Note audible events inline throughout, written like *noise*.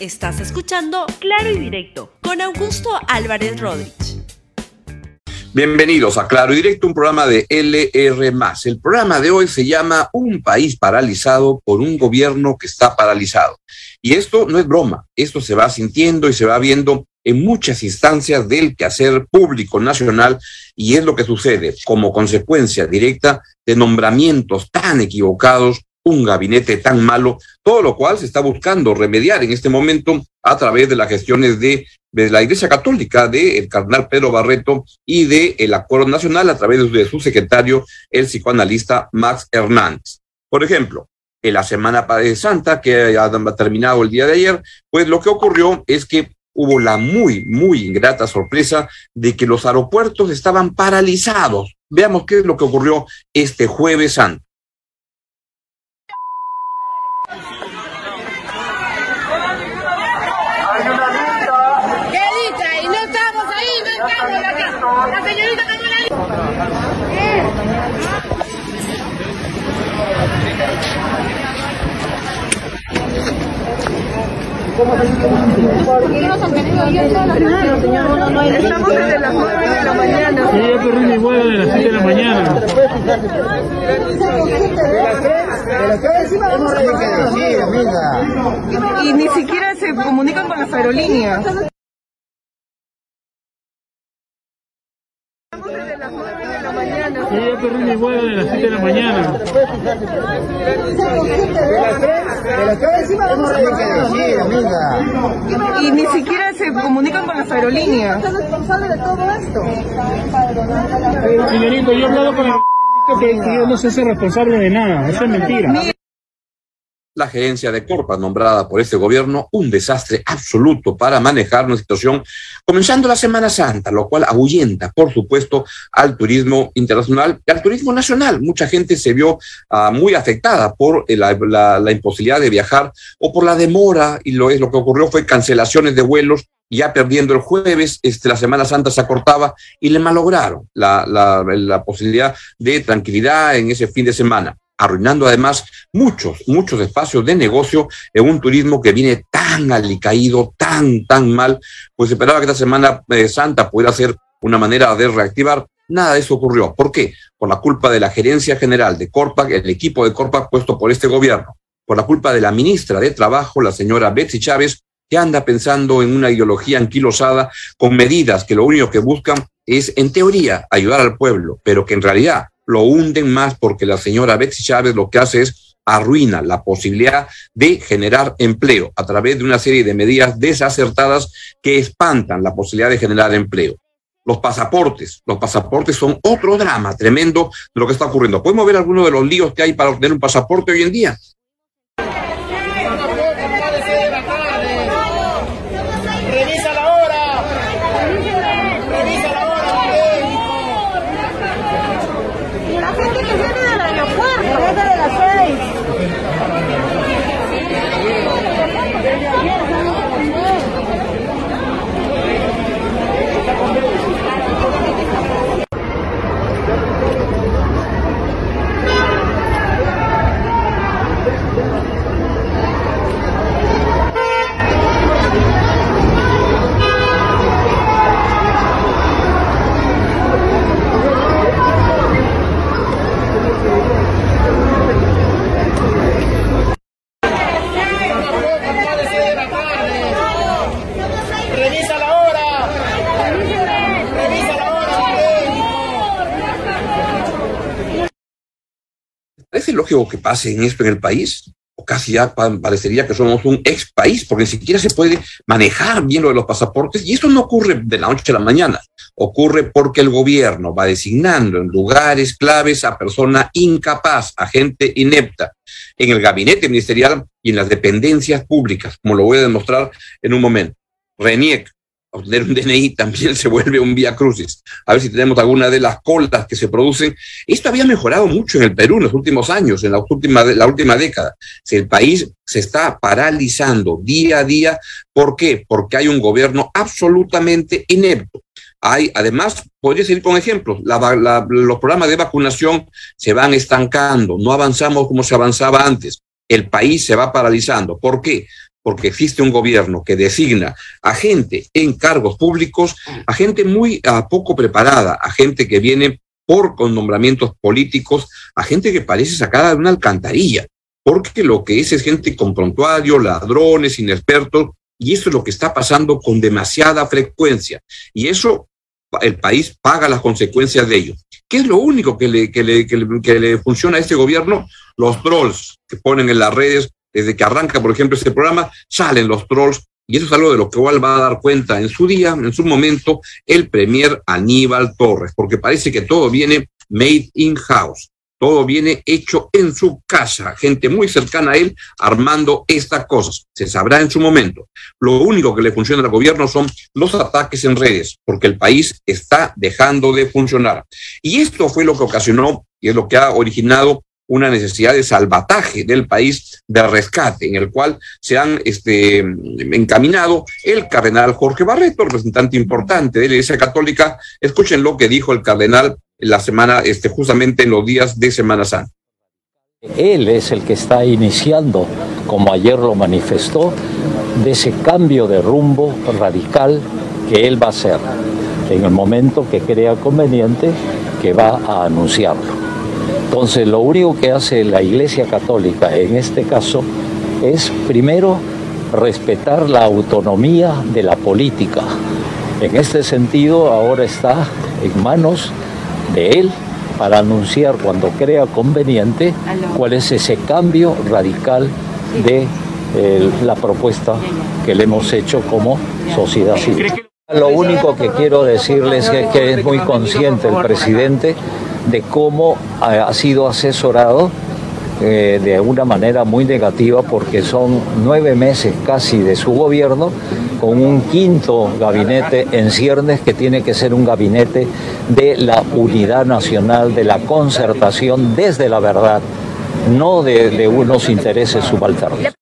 Estás escuchando Claro y Directo con Augusto Álvarez Rodríguez. Bienvenidos a Claro y Directo, un programa de LR. El programa de hoy se llama Un país paralizado por un gobierno que está paralizado. Y esto no es broma, esto se va sintiendo y se va viendo en muchas instancias del quehacer público nacional y es lo que sucede como consecuencia directa de nombramientos tan equivocados un gabinete tan malo, todo lo cual se está buscando remediar en este momento a través de las gestiones de, la Iglesia Católica, del cardenal Pedro Barreto y del el Acuerdo Nacional a través de su secretario, el psicoanalista Max Hernández. Por ejemplo, en la Semana Santa, que ha terminado el día de ayer, pues lo que ocurrió es que hubo la muy, muy ingrata sorpresa de que los aeropuertos estaban paralizados. Veamos qué es lo que ocurrió este jueves santo. ¿Por qué estamos desde las 9 de la mañana. Sí, yo de las 7 de la mañana. Y ni siquiera se comunican con las aerolíneas. Sí, yo perdí mi vuelo de las 7 de la mañana. Y ni siquiera se comunican con las aerolíneas. ¿Es responsable de todo esto? Señorito, yo he hablado con el que yo no sé ser responsable de nada. Eso es mentira la gerencia de Corpa, nombrada por este gobierno, un desastre absoluto para manejar una situación, comenzando la Semana Santa, lo cual ahuyenta, por supuesto, al turismo internacional y al turismo nacional. Mucha gente se vio ah, muy afectada por eh, la, imposibilidad de viajar o por la demora, y lo, es, lo que ocurrió fue cancelaciones de vuelos ya perdiendo el jueves, este, la Semana Santa se acortaba y le malograron la, la, posibilidad de tranquilidad en ese fin de semana arruinando además muchos, muchos espacios de negocio en un turismo que viene tan alicaído, tan, tan mal, pues esperaba que esta Semana eh, Santa pudiera ser una manera de reactivar. Nada de eso ocurrió. ¿Por qué? Por la culpa de la gerencia general de Corpac, el equipo de Corpac puesto por este gobierno, por la culpa de la ministra de Trabajo, la señora Betsy Chávez, que anda pensando en una ideología anquilosada con medidas que lo único que buscan es, en teoría, ayudar al pueblo, pero que en realidad lo hunden más porque la señora Betsy Chávez lo que hace es arruina la posibilidad de generar empleo a través de una serie de medidas desacertadas que espantan la posibilidad de generar empleo. Los pasaportes, los pasaportes son otro drama tremendo de lo que está ocurriendo. ¿Podemos ver algunos de los líos que hay para obtener un pasaporte hoy en día? Lógico que pase en esto en el país? O casi ya parecería que somos un ex país, porque ni siquiera se puede manejar bien lo de los pasaportes. Y esto no ocurre de la noche a la mañana. Ocurre porque el gobierno va designando en lugares claves a persona incapaz, a gente inepta, en el gabinete ministerial y en las dependencias públicas, como lo voy a demostrar en un momento. Reniec, obtener un DNI *laughs* también se vuelve un vía crucis. A ver si tenemos alguna de las colas que se producen. Esto había mejorado mucho en el Perú en los últimos años, en la última, la última década. Si el país se está paralizando día a día, ¿por qué? Porque hay un gobierno absolutamente inepto. Hay, además, podría seguir con ejemplos. los programas de vacunación se van estancando, no avanzamos como se avanzaba antes. El país se va paralizando. ¿Por qué? Porque existe un gobierno que designa a gente en cargos públicos, a gente muy poco preparada, a gente que viene por con nombramientos políticos, a gente que parece sacada de una alcantarilla, porque lo que es es gente con prontuario, ladrones, inexpertos, y eso es lo que está pasando con demasiada frecuencia. Y eso el país paga las consecuencias de ello. ¿Qué es lo único que le, que le, que le, funciona a este gobierno? Los trolls que ponen en las redes, desde que arranca, por ejemplo, este programa, salen los trolls, y eso es algo de lo que igual va a dar cuenta en su día, en su momento, el premier Aníbal Torres, porque parece que todo viene made in house. Todo viene hecho en su casa, gente muy cercana a él armando estas cosas. Se sabrá en su momento. Lo único que le funciona al gobierno son los ataques en redes, porque el país está dejando de funcionar. Y esto fue lo que ocasionó y es lo que ha originado una necesidad de salvataje del país, de rescate, en el cual se han este, encaminado el cardenal Jorge Barreto, representante importante de la Iglesia Católica. Escuchen lo que dijo el cardenal la semana, este, justamente en los días de Semana Santa. Él es el que está iniciando, como ayer lo manifestó, de ese cambio de rumbo radical que él va a hacer en el momento que crea conveniente que va a anunciarlo. Entonces, lo único que hace la Iglesia Católica en este caso es, primero, respetar la autonomía de la política. En este sentido, ahora está en manos de él para anunciar cuando crea conveniente cuál es ese cambio radical de eh, la propuesta que le hemos hecho como sociedad civil. Lo único que quiero decirles es que es muy consciente el presidente de cómo ha sido asesorado eh, de una manera muy negativa porque son nueve meses casi de su gobierno con un quinto gabinete en ciernes que tiene que ser un gabinete de la unidad nacional, de la concertación desde la verdad, no de, de unos intereses subalternos.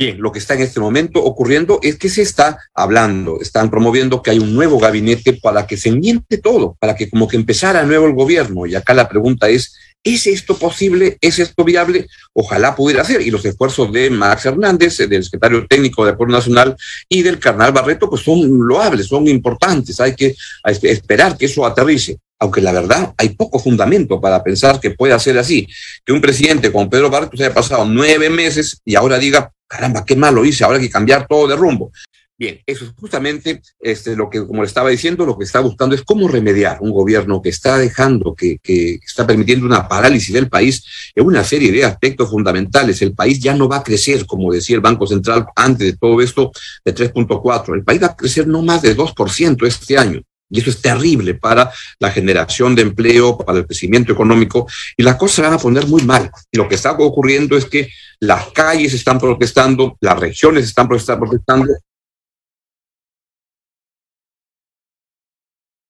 Bien, lo que está en este momento ocurriendo es que se está hablando, están promoviendo que hay un nuevo gabinete para que se enmiende todo, para que como que empezara nuevo el gobierno. Y acá la pregunta es, ¿es esto posible? ¿Es esto viable? Ojalá pudiera ser. Y los esfuerzos de Max Hernández, del secretario técnico de Acuerdo Nacional y del Carnal Barreto, pues son loables, son importantes. Hay que esperar que eso aterrice aunque la verdad hay poco fundamento para pensar que pueda ser así, que un presidente como Pedro Barreto se haya pasado nueve meses y ahora diga, caramba, qué malo hice, ahora hay que cambiar todo de rumbo. Bien, eso es justamente este, lo que, como le estaba diciendo, lo que está buscando es cómo remediar un gobierno que está dejando, que, que está permitiendo una parálisis del país en una serie de aspectos fundamentales. El país ya no va a crecer, como decía el Banco Central antes de todo esto, de 3.4. El país va a crecer no más de 2% este año. Y eso es terrible para la generación de empleo, para el crecimiento económico, y las cosas se van a poner muy mal. Y lo que está ocurriendo es que las calles están protestando, las regiones están protestando.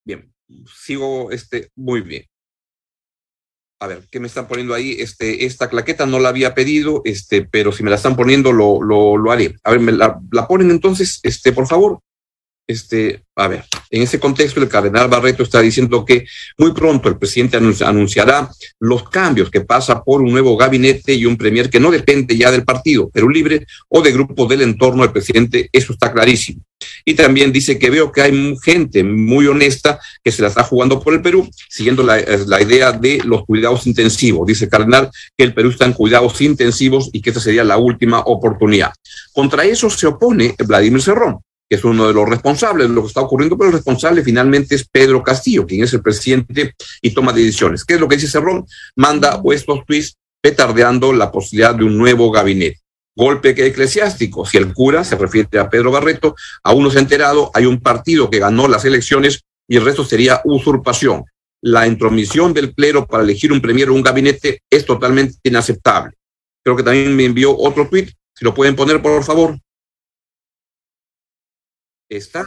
Bien, sigo este, muy bien. A ver, ¿qué me están poniendo ahí? Este, esta claqueta no la había pedido, este, pero si me la están poniendo, lo, lo, haré. A ver, me la, la ponen entonces, este, por favor. Este, a ver, en ese contexto el cardenal Barreto está diciendo que muy pronto el presidente anunciará los cambios que pasa por un nuevo gabinete y un premier que no depende ya del partido, pero libre o de grupos del entorno del presidente, eso está clarísimo. Y también dice que veo que hay gente muy honesta que se la está jugando por el Perú, siguiendo la, la idea de los cuidados intensivos. Dice el cardenal que el Perú está en cuidados intensivos y que esta sería la última oportunidad. Contra eso se opone Vladimir Cerrón que es uno de los responsables de lo que está ocurriendo, pero el responsable finalmente es Pedro Castillo, quien es el presidente y toma decisiones. ¿Qué es lo que dice Cerrón? Manda estos tweets petardeando la posibilidad de un nuevo gabinete. Golpe eclesiástico. Si el cura se refiere a Pedro Barreto, aún no se ha enterado, hay un partido que ganó las elecciones y el resto sería usurpación. La intromisión del clero para elegir un premier o un gabinete es totalmente inaceptable. Creo que también me envió otro tweet. Si lo pueden poner, por favor. ¿Está?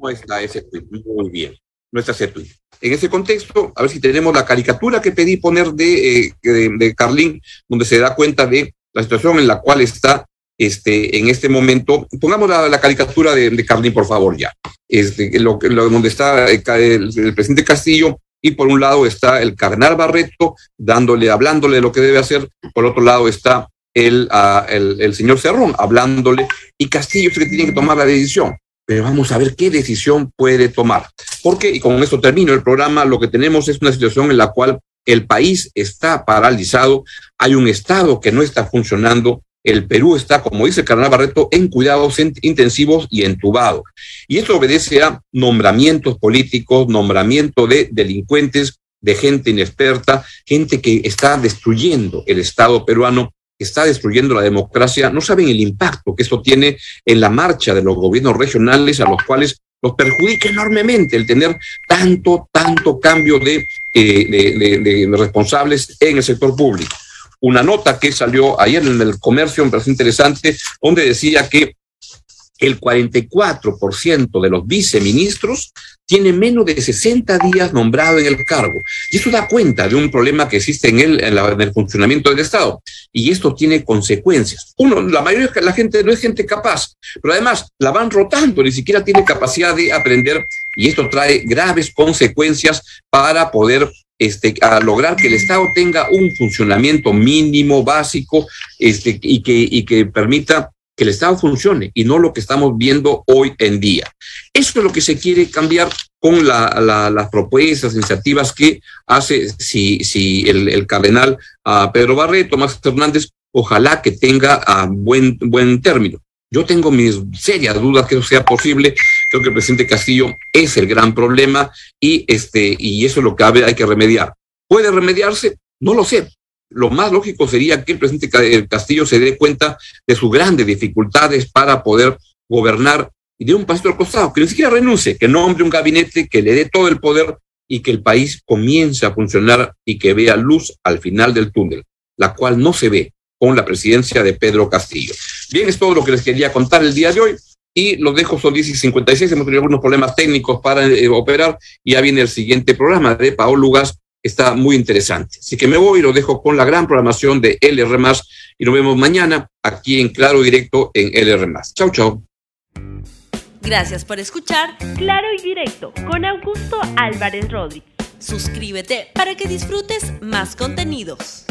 No está ese tweet. Muy bien. No está ese tweet. En ese contexto, a ver si tenemos la caricatura que pedí poner de, eh, de, Carlín, donde se da cuenta de la situación en la cual está este, en este momento. Pongamos la, caricatura de, de, Carlín, por favor, ya. Este, lo, lo, donde está el, presidente Castillo y por un lado está el cardenal Barreto dándole, hablándole de lo que debe hacer, por otro lado está el, el, el, señor Cerrón, hablándole, y Castillo es el que tiene que tomar la decisión. Pero vamos a ver qué decisión puede tomar. Porque, y con esto termino el programa, lo que tenemos es una situación en la cual el país está paralizado, hay un Estado que no está funcionando, el Perú está, como dice Carnal Barreto, en cuidados intensivos y entubado. Y esto obedece a nombramientos políticos, nombramiento de delincuentes, de gente inexperta, gente que está destruyendo el Estado peruano, está destruyendo la democracia. No saben el impacto que esto tiene en la marcha de los gobiernos regionales a los cuales los perjudica enormemente el tener tanto, tanto cambio de, eh, responsables en el sector público una nota que salió ayer en el comercio, me parece interesante, donde decía que el 44% de los viceministros tiene menos de 60 días nombrado en el cargo. Y eso da cuenta de un problema que existe en el, en, el funcionamiento del Estado. Y esto tiene consecuencias. Uno, la mayoría de la gente no es gente capaz, pero además la van rotando, ni siquiera tiene capacidad de aprender y esto trae graves consecuencias para poder este, a lograr que el Estado tenga un funcionamiento mínimo, básico, este, y, que, y que permita que el Estado funcione y no lo que estamos viendo hoy en día. Eso es lo que se quiere cambiar con la, la, las propuestas, iniciativas que hace si, si el, cardenal uh, Pedro Barreto, Tomás Hernández, ojalá que tenga uh, buen, buen término. Yo tengo mis serias dudas que eso sea posible. Creo que el presidente Castillo es el gran problema y, este, y eso es lo que hay que remediar. ¿Puede remediarse? No lo sé lo más lógico sería que el presidente Castillo se dé cuenta de sus grandes dificultades para poder gobernar y de un pasito al costado, que ni siquiera renuncie, que nombre un gabinete, que le dé todo el poder y que el país comience a funcionar y que vea luz al final del túnel, la cual no se ve con la presidencia de Pedro Castillo. Bien, es todo lo que les quería contar el día de hoy y los dejo, son 10 y 56, hemos tenido algunos problemas técnicos para eh, operar y ya viene el siguiente programa de Paolo Lugas está muy interesante. Así que me voy y lo dejo con la gran programación de LR y nos vemos mañana aquí en Claro Directo en LR Chau, chau. Gracias por escuchar Claro y Directo con Augusto Álvarez Rodríguez. Suscríbete para que disfrutes más contenidos.